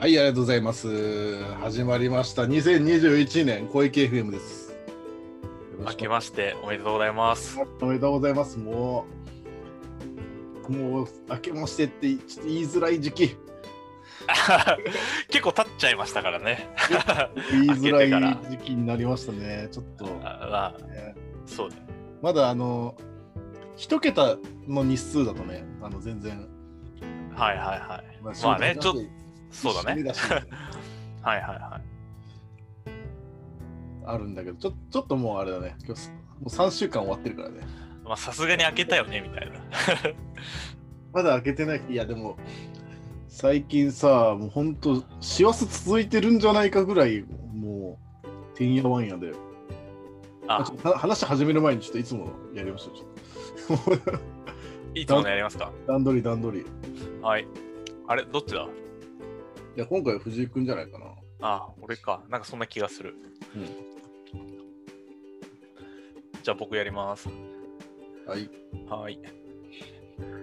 はい、ありがとうございます。始まりました。2021年小池 FM です。明けましておめでとうございます。おめでとうございます。もう、もう、明けましてってちょっと言いづらい時期。結構経っちゃいましたからね。言いづらい時期になりましたね。ちょっと、あまあ、ねそうね。まだあの、一桁の日数だとね、あの全然、はいはいはい。ままあねちょっととそうだね。だしはいはいはい。あるんだけど、ちょちょっともうあれだね、今日もう3週間終わってるからね。まあさすがに開けたよねみたいな。まだ開けてない。いや、でも、最近さ、もうほんと、師走続いてるんじゃないかぐらい、もう、てんやわんやで。あ話始める前に、ちょっといつものやりましょう。ちょっといつものやりますか？段取り、段取り。いはい。あれ、どっちだ？や、今回は藤井くんじゃないかな。あ、俺か。なんかそんな気がする。うん。じゃあ僕やります。はい。はい。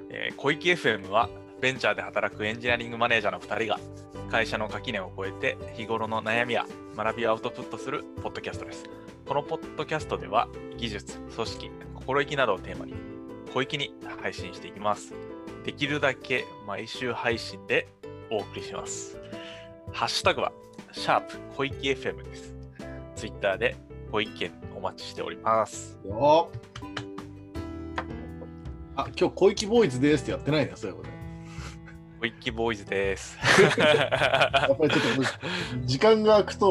えー小池 FM はベンチャーで働くエンジニアリングマネージャーの2人が会社の垣根を越えて日頃の悩みや学びをアウトプットするポッドキャストです。このポッドキャストでは技術、組織、心意気などをテーマに小域に配信していきます。できるだけ毎週配信でお送りします。ハッシュタグはシャープ小池 FM です。ツイッターでご意見お待ちしております。よあ、今日、小池ボーイズですってやってないね、そういうこと。小池ボーイズです。やっぱりちょっと、時間が空くと、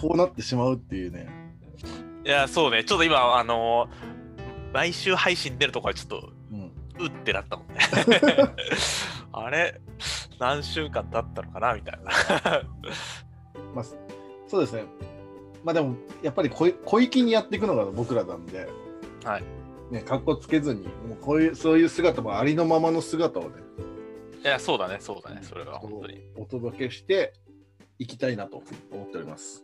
こうなってしまうっていうね。いや、そうね、ちょっと今、あのー毎週配信出るとこはちょっと、うん。うってなったもんね。あれ、何週間経ったのかなみたいな。まあ、そうですね。まあでも、やっぱり小小粋にやっていくのが僕らなんで、はい。ね、かっこつけずに、もうこういう、そういう姿もありのままの姿をね、いや、そうだね、そうだね、それは本当に。お届けしていきたいなと思っております。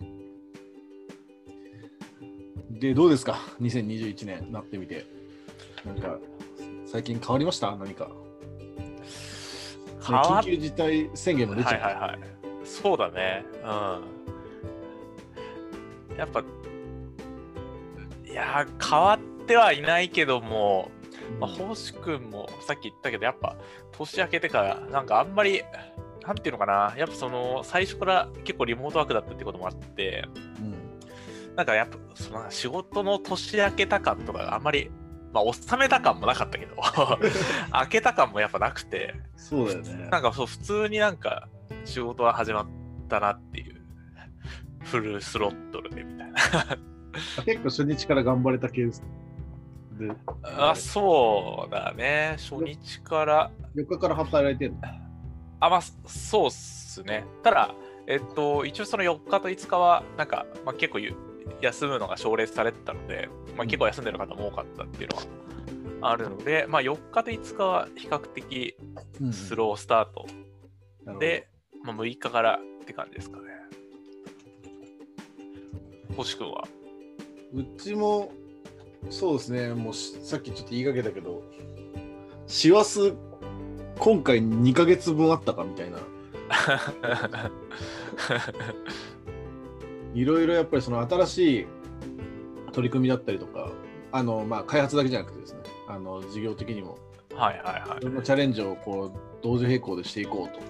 で、どうですか ?2021 年なってみて。なんか、最近変わりました？何か。変わっ緊急事態宣言も出ちゃった。はいはいはい。そうだね。うん。やっぱ、いやー、変わってはいないけども、まあ、星君もさっき言ったけど、やっぱ年明けてから、なんかあんまり、なんていうのかな、やっぱその最初から結構リモートワークだったってこともあって、うんなんかやっぱその仕事の年明けた感とかがあんまり、まあ、収めた感もなかったけど、明けた感もやっぱなくて、そうだよね。なんかそう、普通になんか仕事は始まったなっていう、フルスロットルでみたいな。結構初日から頑張れたケースで、あ、そうだね、初日から。4日から働いてるの？あ、まあ、そうっすね。ただ、えっと、一応その4日と5日は、なんか、まあ、結構ゆ休むのが奨励されてたので、まあ、結構休んでる方も多かったっていうのはあるので、まあ、4日と5日は比較的スロースタートなるほど。で、まあ、6日からって感じですかね。星君は？うちもそうですね、もうしさっきちょっと言いかけたけど、師走、今回2ヶ月分あったかみたいな、いろいろやっぱりその新しい取り組みだったりとか、あのまあ、開発だけじゃなくてですね、あの事業的にも、はいはいはいい。ろんなチャレンジをこう同時並行でしていこうと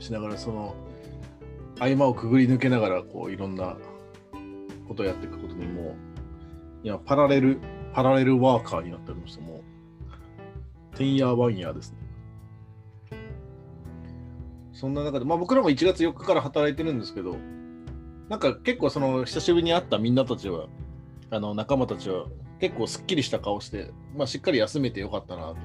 しながら、その合間をくぐり抜けながらこういろんなことをやっていくことにもう、今パラレル、パラレルワーカーになっておりまして、もう、てんやわんやですね。そんな中で、まあ僕らも1月4日から働いてるんですけど、なんか結構その久しぶりに会ったみんなたちは、あの仲間たちは結構すっきりした顔して、まあしっかり休めてよかったなと。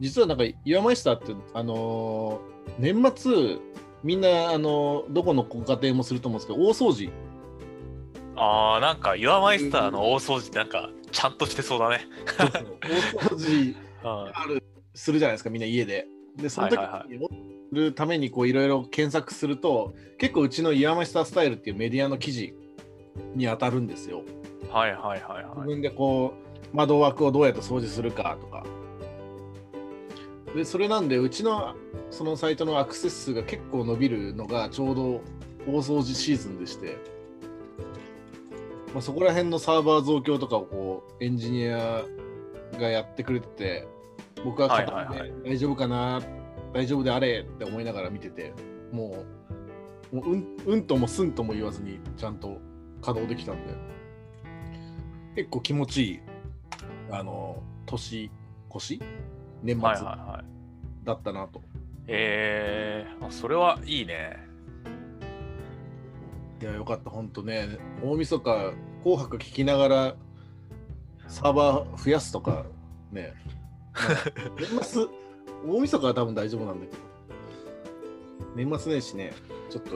実はなんか岩マイスターって、あのー年末、みんな、あのーどこのご家庭もすると思うんですけど、大掃除ああ、なんか、ユアマイスターの大掃除ってなんか、ちゃんとしてそうだね。大掃除 うんあるするじゃないですか、みんな家で。で、その時はいはいに、するためにこういろいろ検索すると、結構うちのイヤマイスタイルっていうメディアの記事に当たるんですよ。はいはいはいはい。自分でこう窓枠をどうやって掃除するかとか。でそれなんでうちのそのサイトのアクセス数が結構伸びるのがちょうど大掃除シーズンでして、まあ、そこら辺のサーバー増強とかをこうエンジニアがやってくれてて僕ははい片手ではいはい大丈夫かな、大丈夫であれって思いながら見ててもうもううんうんともすんとも言わずにちゃんと稼働できたんで結構気持ちいいあの年越し年末はいはいはい。だったなと。えー、あそれはいいね。いや、よかった、本当ね。大晦日、紅白聞きながら、サーバー増やすとか、ね。まあ年末、大晦日は多分大丈夫なんだけど、年末年始ね、ちょっと、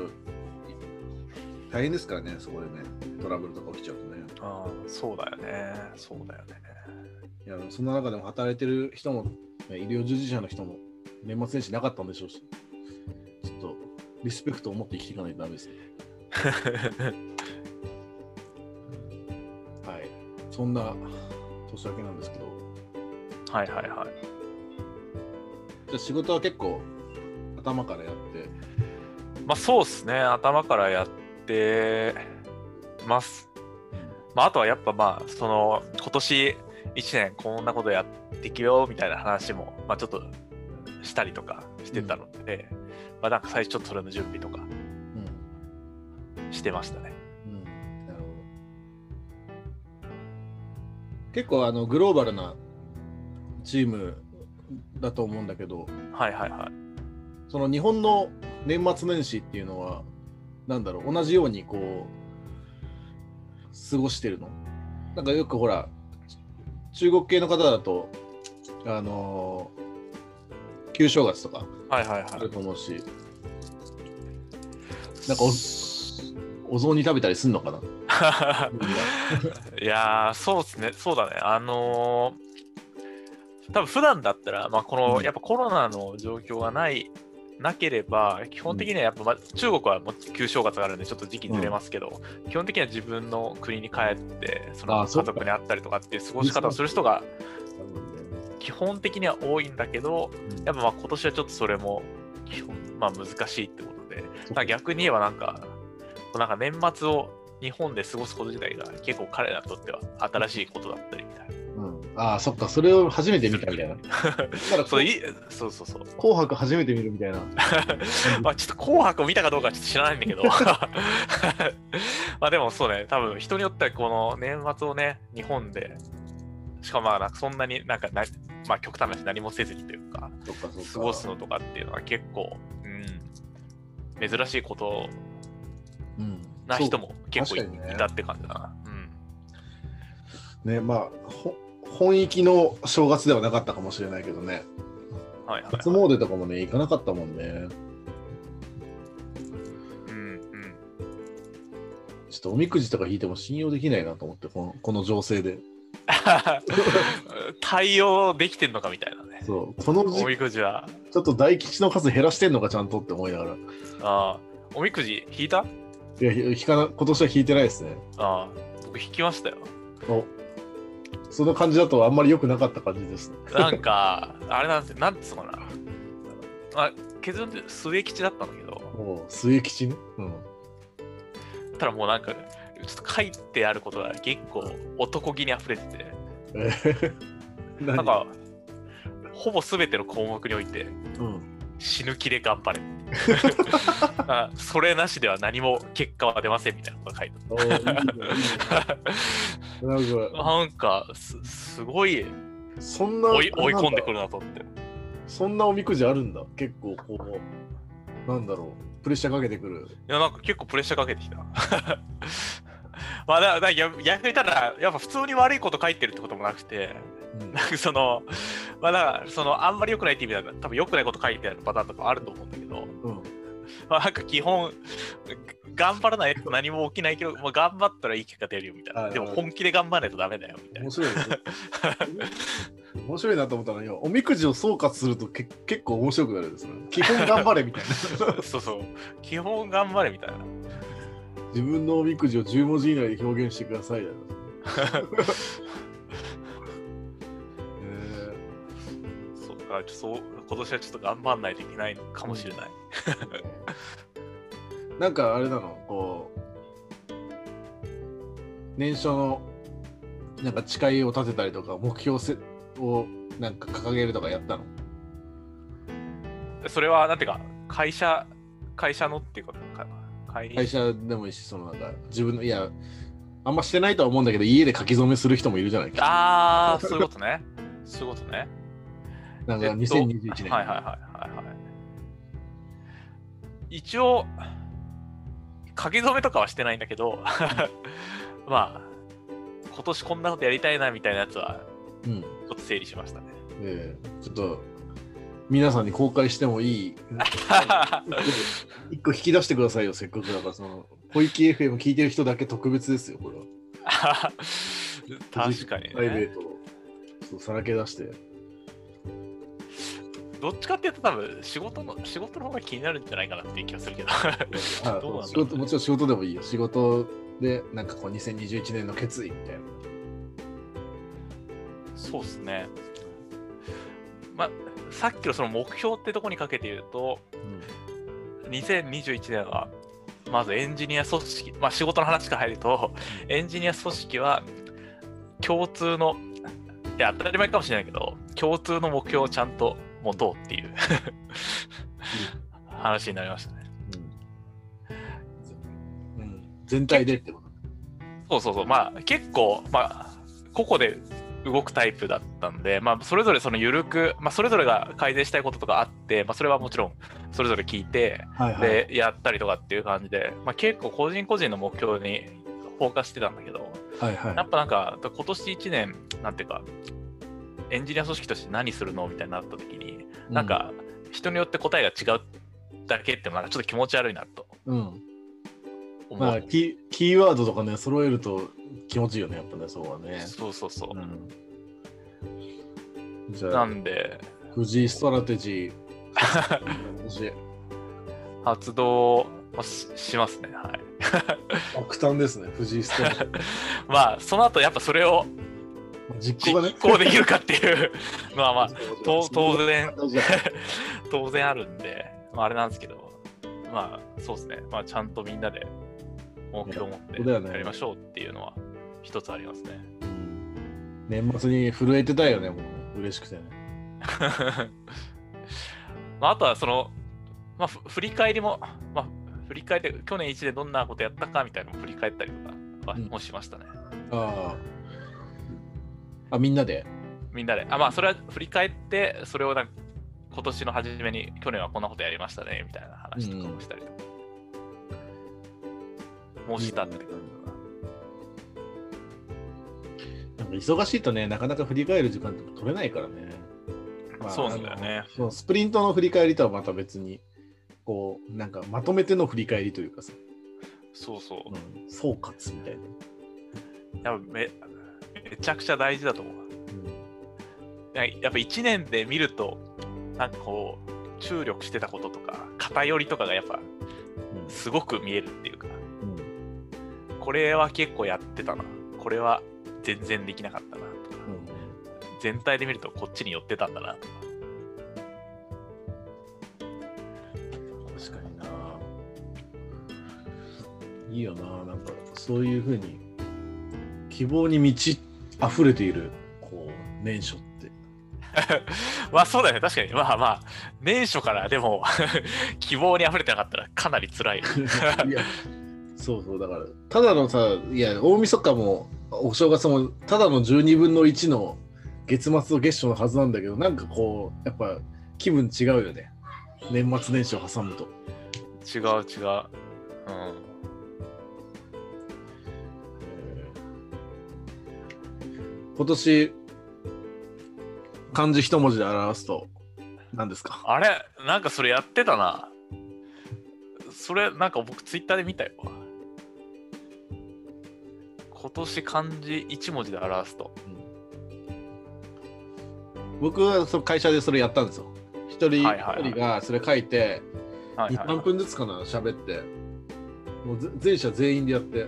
大変ですからね、そこでね、トラブルとか起きちゃうとね。あーそうだよね。そうだよね。いや、そんな中でも働いてる人も、ね医療従事者の人も、年末年始なかったんでしょうし、ちょっと、リスペクトを持って生きていかないとダメですね。はい。そんな年明けなんですけど、はいはいはい。じゃあ仕事は結構頭からやって、まあそうっすね。頭からやってます。まああとはやっぱまあ、その、今年1年こんなことやってきようみたいな話も、まあちょっとしたりとかしてたので、まあなんか最初ちょっとそれの準備とかうん。してましたね。うん。なるほど。結構あのグローバルなチームだと思うんだけど、はいはいはい。その日本の年末年始っていうのは、なんだろう、同じようにこう、過ごしてるの？なんかよくほら、中国系の方だと、あのー旧正月とかはいはいあるはい。と思うし、なんかおお雑煮食べたりすんのかな？いやー、そうですね、そうだね。あのー、多分普段だったら、まあ、この、うん。やっぱコロナの状況がない、なければ、基本的にはやっぱ、まあ、中国はもう旧正月があるんで、ちょっと時期ずれますけど、基本的には自分の国に帰って、その家族に会ったりとかっていう過ごし方をする人が基本的には多いんだけど、やっぱまあ今年はちょっとそれも基本、まあ、難しいってことで、まあ、逆に言えばなんか、なんか年末を日本で過ごすこと自体が結構彼らにとっては新しいことだったりみたいうん、ああ、そっか、それを初めて見たみたいな。そういそうそうそう。紅白初めて見るみたいな。まあちょっと紅白を見たかどうかはちょっと知らないんだけど。まあでもそうね、多分人によってはこの年末をね、日本で、しかもまあなんかそんなになんかな、まあ極端な話何もせずにというか。過ごすのとかっていうのは結構、うん、珍しいことうん、な人も結構い,、たって感じだな。うん。ね、まあ、ほ本域の正月ではなかったかもしれないけどね。はいはい、初はい。詣とかもね、行かなかったもんね。うんうん。ちょっとおみくじとか引いても信用できないなと思って、このこの情勢で。対応できてんのかみたいなね。そう、この時おみくじは。ちょっと大吉の数減らしてんのか、ちゃんとって思いながら。いああ、おみくじ引いた？や、ひ引かな今年は引いてないですね。ああ、僕引きましたよ。おその感じだとあんまり良くなかった感じですね。なんか、あれなんですよ、なんつうのかな。あ、結論で末吉だったんだけど、もう末吉ね？うん。ただもうなんか、ちょっと書いてあることが結構男気に溢れてて、えー何？なんか、ほぼ全ての項目において、うん、死ぬ気で頑張れ あそれなしでは何も結果は出ませんみたいなことが書いてあ なんるかなんかすすごいそんな追い追い込んでくるるなと思って。そんなおみくじあるんだ？結構こうなんだろうプレッシャーかけてくる。いやなんか結構プレッシャーかけてきた。まあだだ逆逆に言ったらやっぱ普通に悪いこと書いてるってこともなくてうん。なんかそのまあだからそのあんまり良くないって意味だと多分良くないこと書いてあるパターンとかあると思うんだけどうん。まあなんか基本頑張らないと何も起きないけど、まあ、頑張ったらいい結果出るよみたいはいはない。でも本気で頑張らないとダメだよみたいな。面白いね。面白いなと思ったのよおみくじを総括するとけ結構面白くなるんですよ基本頑張れみたいな。そうそう。基本頑張れみたいな。自分のおみくじを10文字以内で表現してくださいだよ からあ、ちょそう今年はちょっと頑張んないといけないのかもしれない。なんかあれなの、こう、年初のなんか誓いを立てたりとか、目標せをなんか掲げるとかやったの？それは、なんていうか、会社、会社のっていうことかな？会会社でもいいし、そのなんか自分の、いや、あんましてないとは思うんだけど、家で書き初めする人もいるじゃないああ、そういうことね。そういうことね。なんかえっと2021年。はいはいはいはいはい。一応、書き初めとかはしてないんだけど、まあ、今年こんなことやりたいなみたいなやつは、うんちょっと整理しましたね。ええちょっと皆さんに公開してもいい？一個引き出してくださいよ、せっかくだから、その、小池 FM 聞いてる人だけ特別ですよ、これは。確かにね。プライベートをそうさらけ出して。どっちかっていうと多分仕事の仕事の方が気になるんじゃないかなっていう気がするけど。あどうなんだろうね仕事もちろん仕事でもいいよ。仕事で、なんかこう、2021年の決意みたいな。そうですね。まあ、さっきのその目標ってとこにかけて言うと、2021年は、まずエンジニア組織、まあ仕事の話から入ると、エンジニア組織は共通の、いや、当たり前かもしれないけど、共通の目標をちゃんと持とうっていう話になりましたね。うんうん全体でってこと？そうそうそう、まあ結構、まあ、個々で動くタイプだったんで、まあそれぞれその緩く、まあそれぞれが改善したいこととかあって、まあそれはもちろんそれぞれ聞いて、はいはい。で、やったりとかっていう感じで、まあ結構個人個人の目標にフォーカスしてたんだけど、はいはいやっぱなんか今年1年、なんていうか、エンジニア組織として何するの？みたいになった時に、なん、か人によって答えが違うだけってなんかちょっと気持ち悪いなとうん。まあキー、キーワードとかね、揃えると気持ちいいよね、やっぱね、そうはね。そうそうそう。うんじゃなあ、んで、藤井ストラテジー。発動はししますね。はい。爆誕ですね、藤井ストラテジ まあ、その後やっぱそれをー。実実行がね。行できるかっていう、まあまあ、と当然 当然あるんで、まあ、あれなんですけど、まあ、そうですね。まあ、ちゃんとみんなで目標を持ってやりましょうっていうのは一つありますね。うん年末に震えてたよね、もう嬉しくてね。まあ、あとはその、まあ、ふ振り返りも、まあ、振り返って、去年1年どんなことやったかみたいなのも振り返ったりとかはうんもしましたね。ああ。あ、みんなで？みんなで。あ、まあ、それは振り返って、それをなんか今年の初めに、去年はこんなことやりましたね、みたいな話とかもしたりとか。もうしたっていうか。なんか忙しいとね、なかなか振り返る時間って取れないからね。まあそうなんだよね。スプリントの振り返りとはまた別に、こう、なんかまとめての振り返りというかさ、そうそう。うん、総括みたいな。やめめちゃくちゃ大事だと思う。ややっぱ1年で見ると、なんかこう、注力してたこととか、偏りとかがやっぱすごく見えるっていうか、うんこれは結構やってたな、これは全然できなかったなとか、全体で見るとこっちに寄ってたんだなとか。確かにな。いいよな、なんかそういうふうに希望に満ち溢れているこう年初って。まあそうだよね、確かに。まあまあ、年初からでも 希望に溢れてなかったらかなり辛い。いやそうそうだからただのさいや大晦日もお正月もただの12分の1の月末と月初のはずなんだけどなんかこうやっぱ気分違うよね年末年始を挟むと。違う違う。うん。今年漢字一文字で表すと何ですか？あれなんかそれやってたな。それなんか僕ツイッターで見たよ。今年漢字1文字で表すと。僕はその会社でそれやったんですよ。一人はいはいはい一人がそれ書いて、2、はいはい、3分ずつかな、喋って、もうぜ全社全員でやって、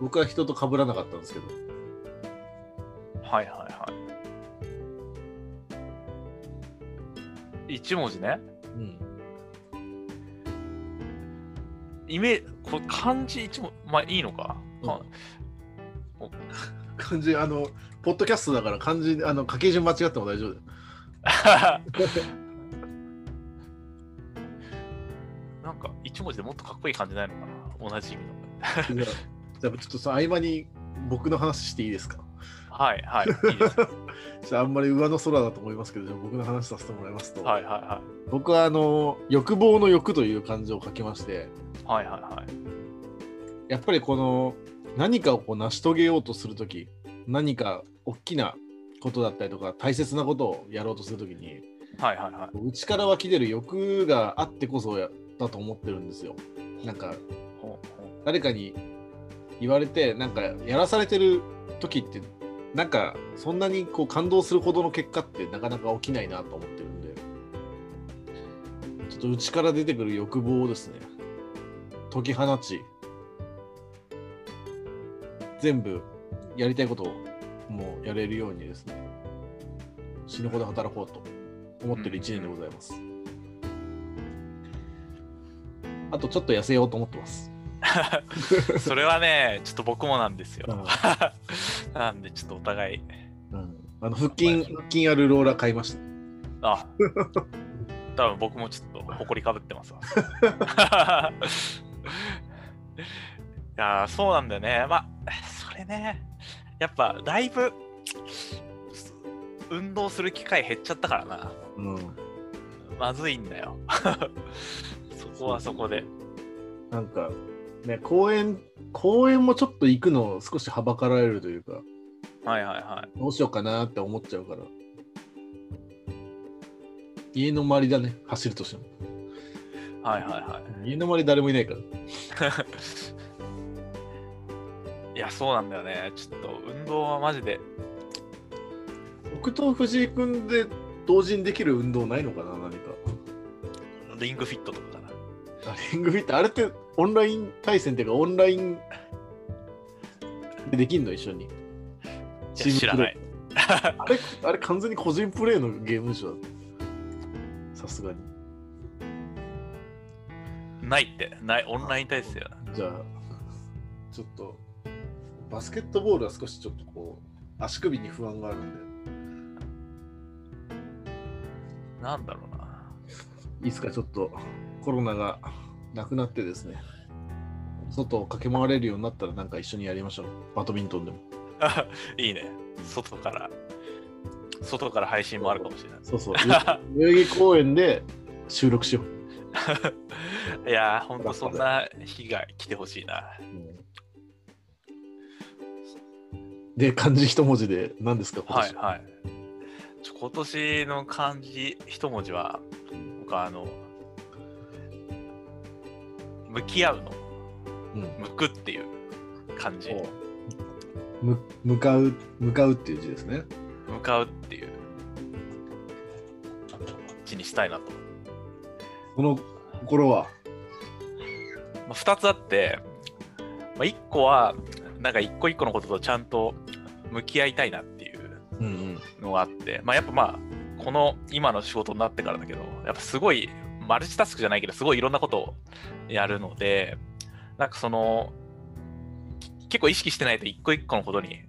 僕は人と被らなかったんですけど、はいはいはい。一文字ね。うん。イメこれ漢字一文まあいいのか。うんか 漢字、あの、ポッドキャストだから漢字、あの、書き順間違っても大丈夫。なんか一文字でもっとかっこいい感じないのかな同じ意味の。じゃあちょっとその合間に僕の話していいですか？はいはい。いいですよじゃああんまり上の空だと思いますけど、じゃあ僕の話させてもらいますと、はいはいは僕はあの欲望の欲という漢字を書きまして、い。はいはいはい。やっぱりこの何かをこう成し遂げようとするとき、何か大きなことだったりとか、大切なことをやろうとするときに、はいはいはい。内から湧き出る欲があってこそやだと思ってるんですよ。なんか誰かに言われてなんかやらされてる時ってなんかそんなにこう感動するほどの結果ってなかなか起きないなと思ってるんで。ちょっと内から出てくる欲望をですね。解き放ち。全部やりたいことをもうやれるようにですね。死ぬほど働こうと思ってる1年でございます、あとちょっと痩せようと思ってます。うそれはね、ちょっと僕もなんですよ。なんでちょっとお互い。うんあの腹筋、腹筋あるローラー買いました。あ多分僕もちょっと誇りかぶってますわ。いやそうなんだよね。まあ、それね、やっぱだいぶ運動する機会減っちゃったからな。うん。まずいんだよ。そこはそこで。なんか、ね、公園、公園もちょっと行くのを少しはばかられるというか、はいはいはい。どうしようかなって思っちゃうから。家の周りだね、走るとしても。はいはいはい。家の周り誰もいないから。いや、そうなんだよね。ちょっと運動はマジで。僕と藤井君で同時にできる運動ないのかな、何か。リングフィットとかリングフィット、あれってオンライン対戦っていうか、オンラインでできんの？一緒に。知らない。あれ、あれ完全に個人プレイのゲームでしょ？さすがに。ないって。ない。オンライン対戦やな。じゃあ、ちょっと、バスケットボールは少しちょっとこう、足首に不安があるんで、なんだろうな。いつか？ちょっとコロナがなくなってですね、外を駆け回れるようになったらなんか一緒にやりましょう。バドミントンでも。いいね。外から。外から配信もあるかもしれない。そうそう。代々木公園で収録しよう。いやー、ほんとそんな日が来てほしいな。で、漢字一文字で何ですか、今年？はいはい。今年の漢字一文字は、僕はあの、向き合うの、うん向くっていう漢字。おむ向かう、向かうっていう字ですね。向かうっていう字にしたいなと。この心は、まあ、2つあって、まあ、1個は、なんか一個一個のこととちゃんと向き合いたいなっていううんうん。のがあって、まあ、やっぱまあ、この今の仕事になってからだけど、やっぱすごい、マルチタスクじゃないけど、すごいいろんなことをやるので、なんかその、き結構意識してないと一個一個のことに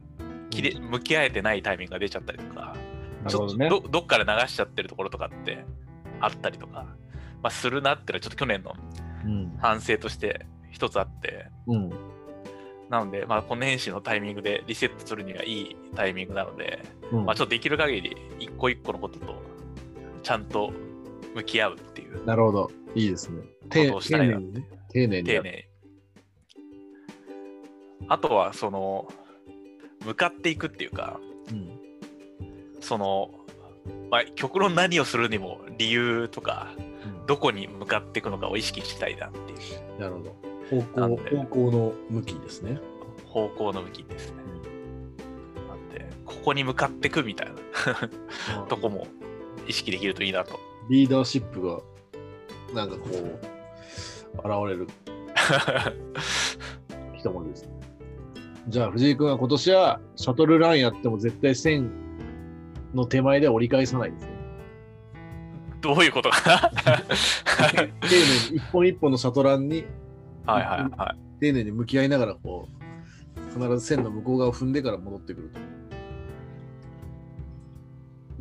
向き合えてないタイミングが出ちゃったりとか、ちょっとどね。どどっかで流しちゃってるところとかってあったりとか、まあ、するなっていうのはちょっと去年のうん。反省として一つあって、うん。なので、まあ、この年始のタイミングでリセットするにはいいタイミングなので、うんまあ、ちょっとできる限り一個一個のこととちゃんと向き合うっていうなるほど。いいですね。ことをしたいなってにね。丁寧に。丁寧に。あとは、その、向かっていくっていうか、うん。その、まあ、極論何をするにも理由とか、どこに向かっていくのかを意識したいなっていうなるほど。方向、方向の向きですね。方向の向きですね。なんで、ここに向かっていくみたいな とこも意識できるといいなと。リーダーシップが、なんかこう、現れる 一文字ですね。じゃあ藤井君は今年はシャトルランやっても絶対線の手前で折り返さないですね。どういうことかな丁寧に一本一本のシャトランにはいはいはい。丁寧に向き合いながらこう必ず線の向こう側を踏んでから戻ってくると。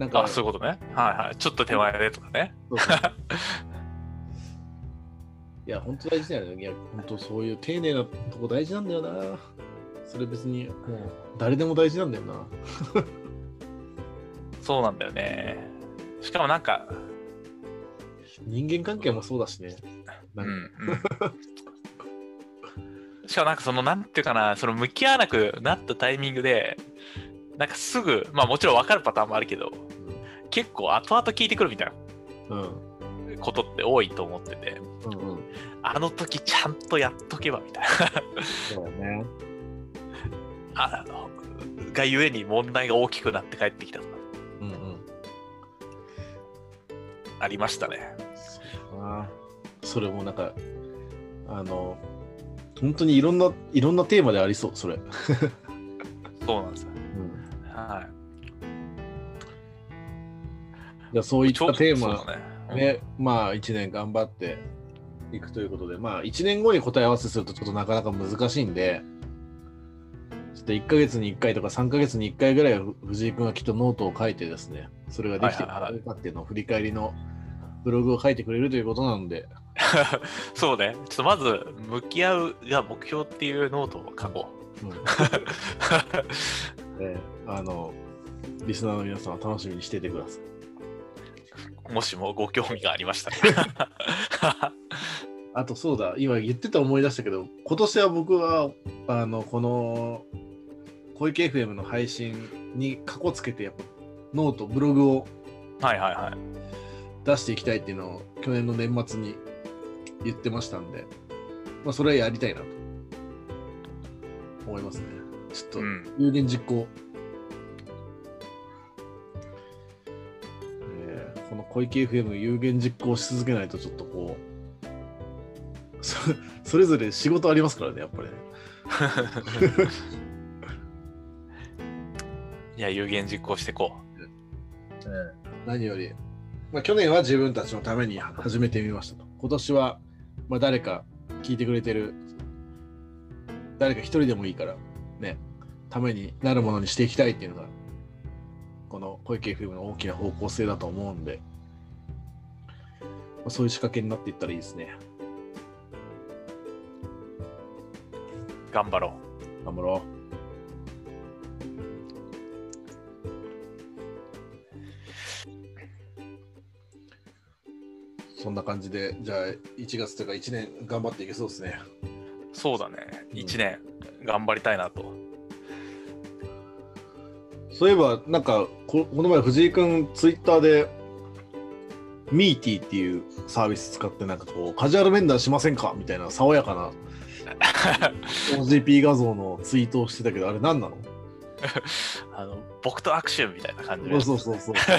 なんかあ、そういうことね。はいはい。ちょっと手前でとかね。いや、本当大事だよね。いや、本当そういう丁寧なとこ大事なんだよな。それ別にもう誰でも大事なんだよな。そうなんだよね。しかもなんか、人間関係もそうだしね。なうんかうん。しかもなんかその、なんていうかな、その向き合わなくなったタイミングで、なんかすぐ、まあもちろん分かるパターンもあるけど、結構後々聞いてくるみたいうん。なことって多いと思ってて、うんうん。あの時ちゃんとやっとけばみたいな。そうだね。あがゆえに問題が大きくなって帰ってきたとかうんうん。ありましたね。それもなんか、あの、本当にいろんな、いろんなテーマでありそう、それ。そうなんですよ。うん。はい。じゃあそういったテーマそうだねうんで、まあ1年頑張っていくということで、まあ1年後に答え合わせするとちょっとなかなか難しいんで、ちょっと1ヶ月に1回とか3ヶ月に1回ぐらいは藤井君はきっとノートを書いてですね、それができてるかっていうのを振り返りのブログを書いてくれるということなので、そうね。ちょっとまず、向き合うが目標っていうノートを書こうんう。え ーあの、リスナーの皆さんは楽しみにしていてください。もしもご興味がありましたら。あとそうだ、今言ってた思い出したけど、今年は僕は、あの、この、小池 FM の配信にかこつけて、やっぱ、ノート、ブログをはいはいはい。出していきたいっていうのを、去年の年末に言ってましたんで、まあ、それはやりたいなと思いますね。ちょっとう、ん。有言実行。えー小池 FM 有言実行し続けないとちょっとこうそそれぞれ仕事ありますからねやっぱりね。いや、有言実行していこ何より、まあ、去年は自分たちのために始めてみましたと。今年は、まあ、誰か聞いてくれてる誰か一人でもいいからねためになるものにしていきたいっていうのがこの小池 FM の大きな方向性だと思うんで、まあ、そういう仕掛けになっていったらいいですねう。頑張ろ頑張ろうそんな感じでじゃあ1月というか1年頑張っていけそうですねう。そうだね。うん1年頑張りたいなと。そういえば、なんかこ、この前、藤井君、ツイッターで、ミーティーっていうサービス使って、なんかこう、カジュアル面談しませんか？みたいな、爽やかな OGP 画像のツイートをしてたけど、あれ何なの？あの僕と握手みたいな感じで。そうそうそうそう。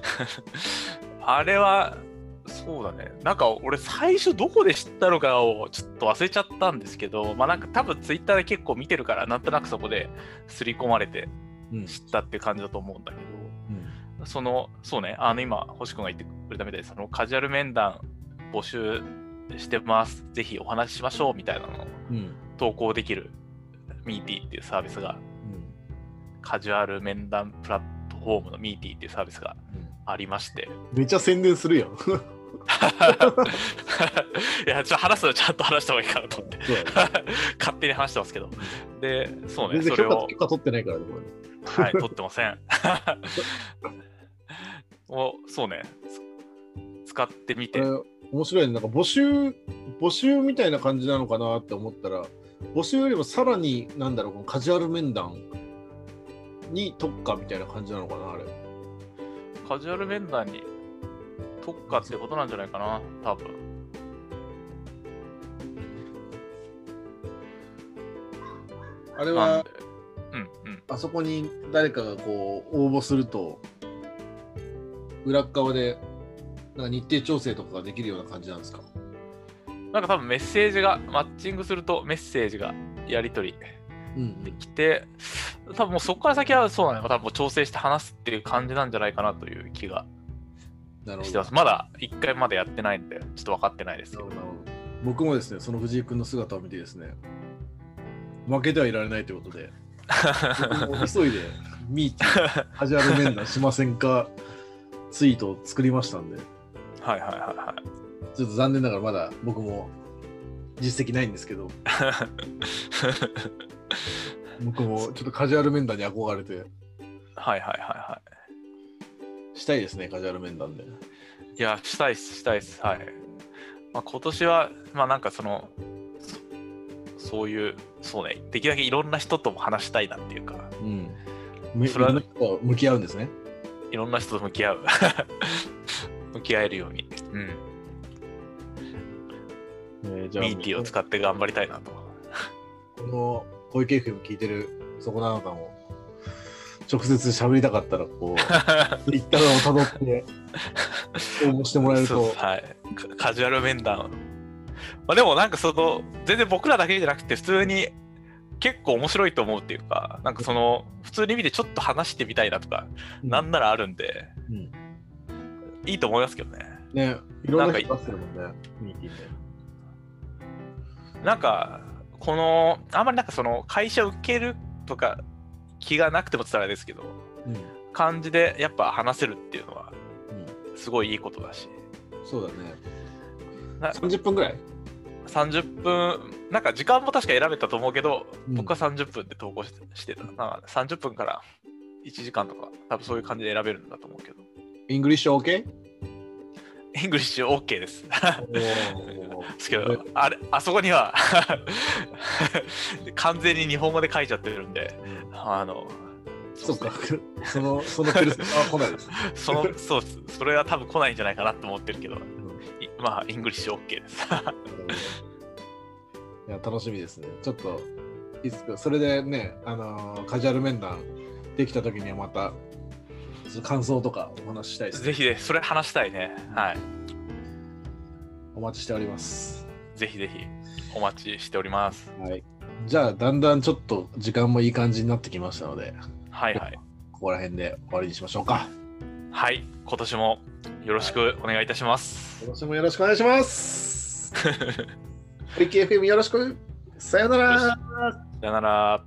あれは、そうだね。なんか俺最初どこで知ったのかをちょっと忘れちゃったんですけど、まあなんか多分ツイッターで結構見てるから、なんとなくそこで刷り込まれてうん知ったって感じだと思うんだけうんど、その、そうね、あの今、星君が言ってくれたみたいで、そのカジュアル面談募集してます。ぜひお話ししましょうみたいなのをうん投稿できるミーティーっていうサービスが、カジュアル面談プラットフォームのミーティーっていうサービスがありまして、めっちゃ宣伝するやん。いや、ちょっと話すのちゃんと話した方がいいかなと思って、勝手に話してますけど。で、そうね、全然それを取ってないからね、これ。はい、取ってません。をそうね、つ使ってみて面白いね。なんか募集、募集みたいな感じなのかなって思ったら、募集よりもさらに、なんだろう、このカジュアル面談に特化みたいな感じなのかな、あれ。カジュアル面談に特化ってことなんじゃないかな、多分。あれはで、うんうん。あそこに誰かがこう応募すると、裏っ側でなんか日程調整とかができるような感じなんですか？なんか多分メッセージが、マッチングするとメッセージがやり取りうんできて、多分もうそこから先はそうなの多分調整して話すっていう感じなんじゃないかなという気がしてます。まだ一回までやってないんで、ちょっと分かってないですけど。僕もですね、その藤井君の姿を見てですね、負けてはいられないということで、急いで、ミーティー、カジュアル面談しませんか？ツイートを作りましたんで、はいはいはいはい。ちょっと残念ながらまだ僕も実績ないんですけど、僕もちょっとカジュアル面談に憧れて、はいはいはいはしたいですね、カジュアル面談で。い。いや、したいっす、したいっす。はい。まあ、今年は、まあなんかその、そそういう、そうね、できるだけいろんな人とも話したいなっていうか、うん。むそれは向き合うんですね。いろんな人と向き合う。向き合えるように、うん、えーじゃあ、ミーティーを使って頑張りたいなと。この小池 FM 聞いてるそこなのかも、直接喋りたかったら、こう、一旦をたどって、応募してもらえるとはいカ。カジュアル面談。まあ、でもなんかその、全然僕らだけじゃなくて、普通に結構面白いと思うっていうか、なんかその、普通に見てちょっと話してみたいなとか、なんならあるんで、うんいいと思いますけどね。ね、いろんな人出してるもんね、ミーティーで。なんか、この、あんまりなんかその、会社受けるとか気がなくても伝わらですけど、うん感じでやっぱ話せるっていうのは、うんすごいいいことだし。そうだね。な30分ぐらい？30分、なんか時間も確か選べたと思うけど、うん僕は30分で投稿してしてた。なんか30分から1時間とか、多分そういう感じで選べるんだと思うけど。 English OK? English OK です。おですけど、あれ、あそこには 完全に日本語で書いちゃってるんで、あの、そっか、その、そのペルソナは来ないです。その、そうです。それは多分来ないんじゃないかなと思ってるけど、いまあ、 English OK です。いや、楽しみですね。ちょっと、いつか、それでね、あのーカジュアル面談できたときにはまた、感想とかお話ししたいです、ね。ぜひね、それ話したいね。はい。お待ちしております。ぜひぜひお待ちしております。はい。じゃあ、だんだんちょっと時間もいい感じになってきましたので、はいはい。ここら辺で終わりにしましょうか。はい。今年もよろしくお願いいたします。今年もよろしくお願いします。小池 FM よろしく。さよなら。さよなら。